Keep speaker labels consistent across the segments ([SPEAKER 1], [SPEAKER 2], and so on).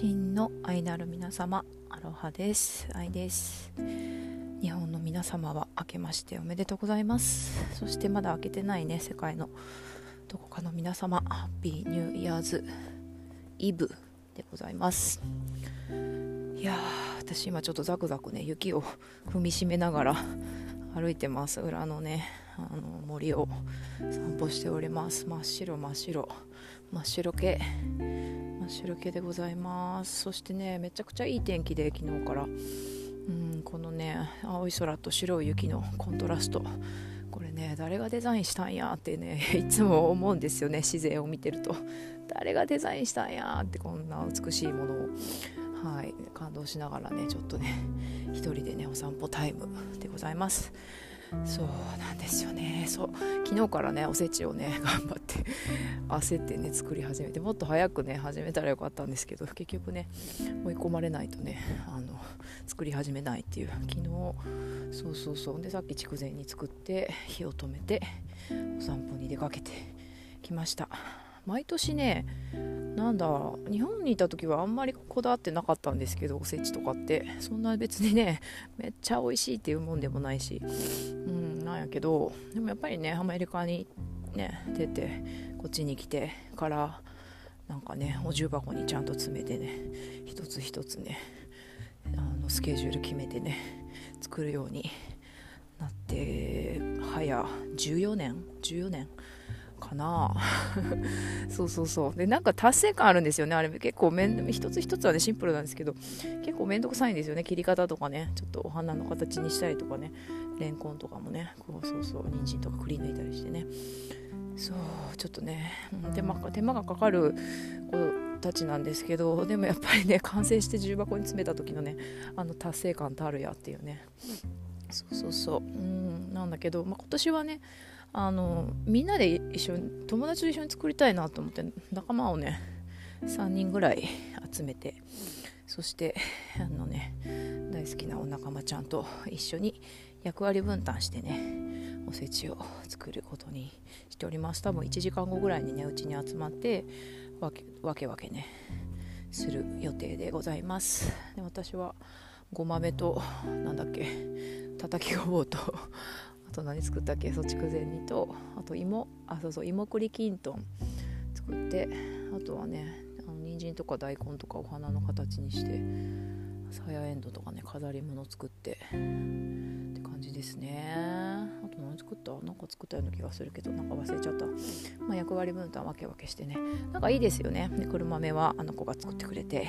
[SPEAKER 1] 真の愛なる皆様アロハです。愛です。日本の皆様は明けましておめでとうございます。そしてまだ明けてないね世界のどこかの皆様ハッピーニューイヤーズイブでございます。いやー私今ちょっとザクザクね雪を踏みしめながら 歩いてます。裏のねあの森を散歩しております。真っ白真っ白。真っ白系真っ白系でございます。そしてねめちゃくちゃいい天気で昨日から。うんこのね青い空と白い雪のコントラスト。これね誰がデザインしたんやってね いつも思うんですよね自然を見てると。誰がデザインしたんやってこんな美しいものを。はい感動しながらねちょっとね一人でねお散歩タイムでございます。そうなんですよね。そう。昨日からねおせちをね 頑張って焦ってね作り始めてもっと早くね始めたらよかったんですけど結局ね追い込まれないとねあの作り始めないっていう昨日そうそうそう。でさっき筑前に作って火を止めてお散歩に出かけてきました。毎年ねなんだ日本にいた時はあんまりこだわってなかったんですけどおせちとかって。そんな別にねめっちゃ美味しいっていうもんでもないし。うんなんやけどでもやっぱりねアメリカにね出てこっちに来てからなんかねお重箱にちゃんと詰めてね一つ一つねあのスケジュール決めてね作るようになって早14年？14年？かな。そうそうそう。でなんか達成感あるんですよねあれ。結構めん一つ一つはねシンプルなんですけど結構めんどくさいんですよね切り方とかね。ちょっとお花の形にしたりとかね。レンコンとかもね。こうそうそう人参とかくり抜いたりしてね。そうちょっとね。手間手間がかかる子たちなんですけどでもやっぱりね完成して重箱に詰めた時のねあの達成感たるやっていうね。そうそうそう。うんなんだけど、まあ、今年はねあのみんなで一緒に友達と一緒に作りたいなと思って仲間をね3人ぐらい集めてそしてあのね大好きなお仲間ちゃんと一緒に役割分担してねおせちを作ることにしております。多分1時間後ぐらいにねうちに集まってわけわけわけねする予定でございます。で私はごまめとなんだっけたたきごぼうとと何作ったっけそう筑前煮とあと芋。あそうそう芋栗きんとん作ってあとはねあの人参とか大根とかお花の形にしてさやエンドとかね飾り物作ってって感じですね。あと何作った？なんか作ったような気がするけどなんか忘れちゃった、まあ、役割分担分け分けしてね。なんかいいですよね。で車目はあの子が作ってくれて。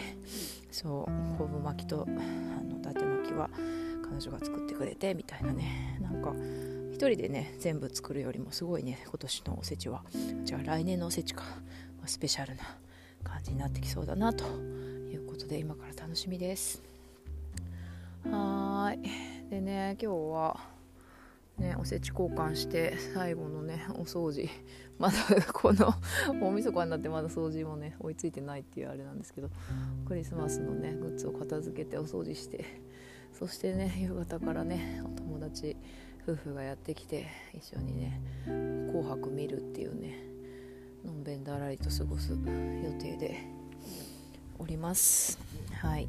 [SPEAKER 1] そう昆布巻きとあの伊達巻きは彼女が作ってくれてみたいなね。なんか1人でね全部作るよりもすごいね今年のおせちは。じゃあ来年のおせちか。スペシャルな感じになってきそうだなということで今から楽しみです。はい。でね今日はねおせち交換して最後のねお掃除。まだこの大晦日になってまだ掃除もね追いついてないっていうあれなんですけどクリスマスのねグッズを片付けてお掃除して。そしてね夕方からねお友達夫婦がやってきて一緒にね「紅白」見るっていうねのんべんだらりと過ごす予定でおります。はい。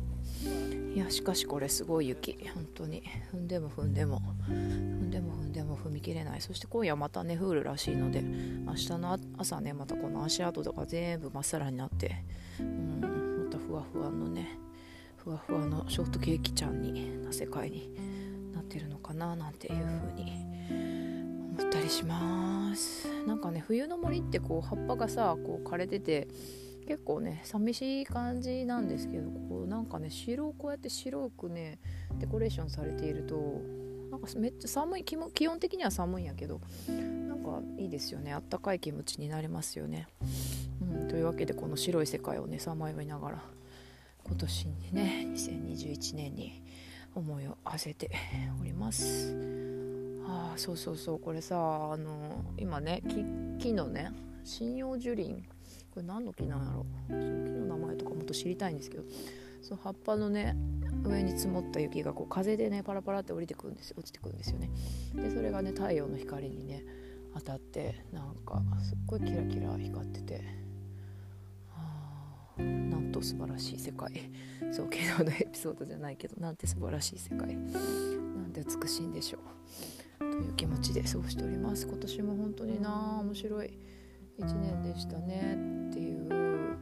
[SPEAKER 1] いやしかしこれすごい雪。本当に。踏んでも踏んでも。踏んでも踏んでも踏み切れない。そして今夜またね降るらしいので明日の朝ねまたこの足跡とか全部まっさらになってうんまたふわふわのねふわふわのショートケーキちゃんにな世界にってるのかななんていう風に思ったりします。なんかね冬の森ってこう葉っぱがさこう枯れてて結構ね寂しい感じなんですけどこうなんかね白こうやって白くねデコレーションされているとなんかめっちゃ寒い気温的には寒いんやけどなんかいいですよね。あったかい気持ちになれますよね、うん、というわけでこの白い世界をねさまよいながら今年にね2021年に思いを馳せております。あそうそうそう。これさあの今ね木のね針葉樹林。これ何の木なんやろ。その木の名前とかもっと知りたいんですけど。その葉っぱのね上に積もった雪がこう風でねパラパラって降りてくるんです落ちてくるんですよね。でそれがね太陽の光にね当たってなんかすっごいキラキラ光ってて。なんと素晴らしい世界。そう昨日のエピソードじゃないけどなんて素晴らしい世界。なんて美しいんでしょう。という気持ちで過ごしております。今年も本当にな面白い。1年でしたねっていう。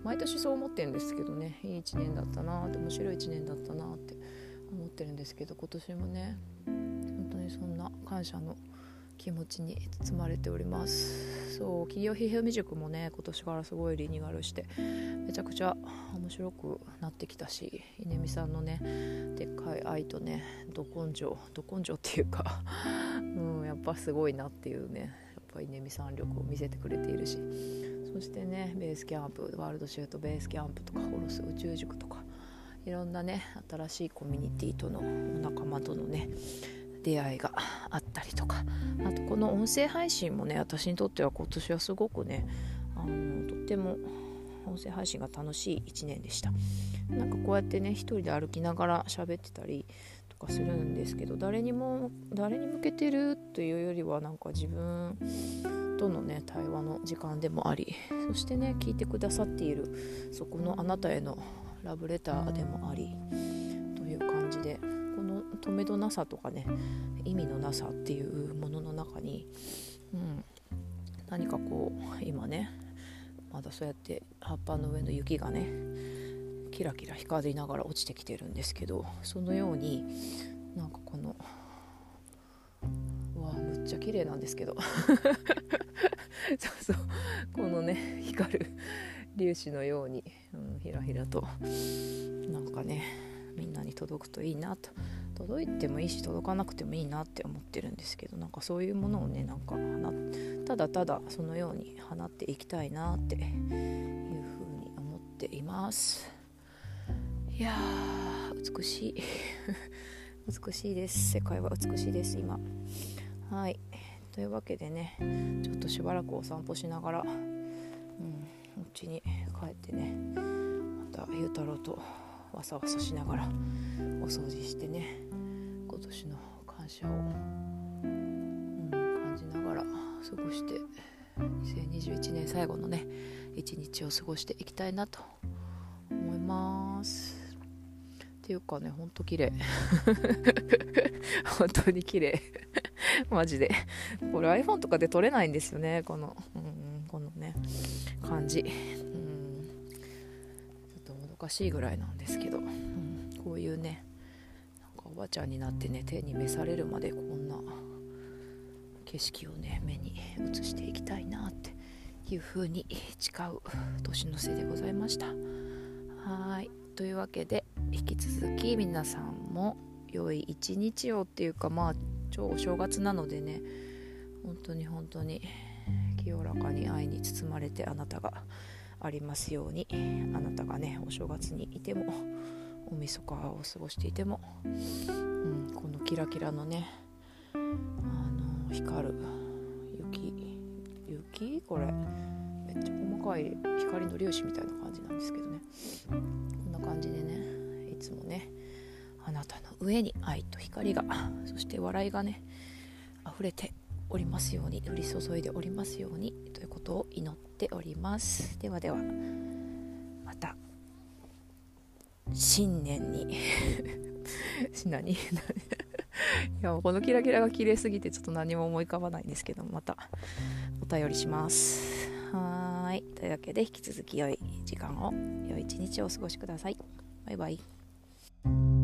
[SPEAKER 1] 毎年そう思ってるんですけどね。いい1年だったなって面白い1年だったなって思ってるんですけど今年もね本当にそんな感謝の気持ちに包まれております。そう企業批評未熟もね今年からすごいリニューアルしてめちゃくちゃ面白くなってきたし稲見さんのねでっかい愛とねど根性ど根性っていうか うんやっぱすごいなっていうねやっぱ稲見さん力を見せてくれているし。そしてねベースキャンプワールドシュートベースキャンプとかホロス宇宙塾とかいろんなね新しいコミュニティとのお仲間とのね出会いがあったりとか。あとこの音声配信もね私にとっては今年はすごくねあのとっても音声配信が楽しい1年でした。なんかこうやってね一人で歩きながら喋ってたりとかするんですけど誰にも誰に向けてるというよりはなんか自分とのね対話の時間でもありそしてね聞いてくださっているそこのあなたへのラブレターでもありという感じでこの止めどなさとかね意味のなさっていうものの中に、うん、何かこう今ねまだそうやって葉っぱの上の雪がねキラキラ光りながら落ちてきてるんですけどそのようになんかこのうわむっちゃ綺麗なんですけど そうそうこのね光る粒子のように、うん、ひらひらとなんかねみんなに届くといいなと。届いてもいいし届かなくてもいいなって思ってるんですけどなんかそういうものをねなんかただただそのように放っていきたいなっていうふうに思っています。いやー美しい。美しいです。世界は美しいです今。はい。というわけでねちょっとしばらくお散歩しながらうんお家に帰ってねまたゆうたろうとわさわさしながらお掃除してね今年の感謝を、うん、感じながら過ごして2021年最後のね一日を過ごしていきたいなと思います。っていうかねほんと綺麗。本当に綺麗。マジで。これ iPhone とかで撮れないんですよね。この、うん、このね感じ。かしいぐらいなんですけど、うん、こういうねなんかおばちゃんになってね手に召されるまでこんな景色をね目に映していきたいなっていう風に誓う年の瀬でございました。はい。というわけで引き続き皆さんも良い一日をっていうかまあ超お正月なのでね本当に本当に清らかに愛に包まれてあなたがありますように。あなたがねお正月にいても大晦日を過ごしていても、うん、このキラキラのねあの光る雪雪？これめっちゃ細かい光の粒子みたいな感じなんですけどね。こんな感じでねいつもねあなたの上に愛と光がそして笑いがね溢れておりますように降り注いでおりますようにということを祈ってております。ではではまた新年に。何 いやこのキラキラが綺麗すぎてちょっと何も思い浮かばないんですけどまたお便りします。はい。というわけで引き続き良い時間を良い一日をお過ごしください。バイバイ。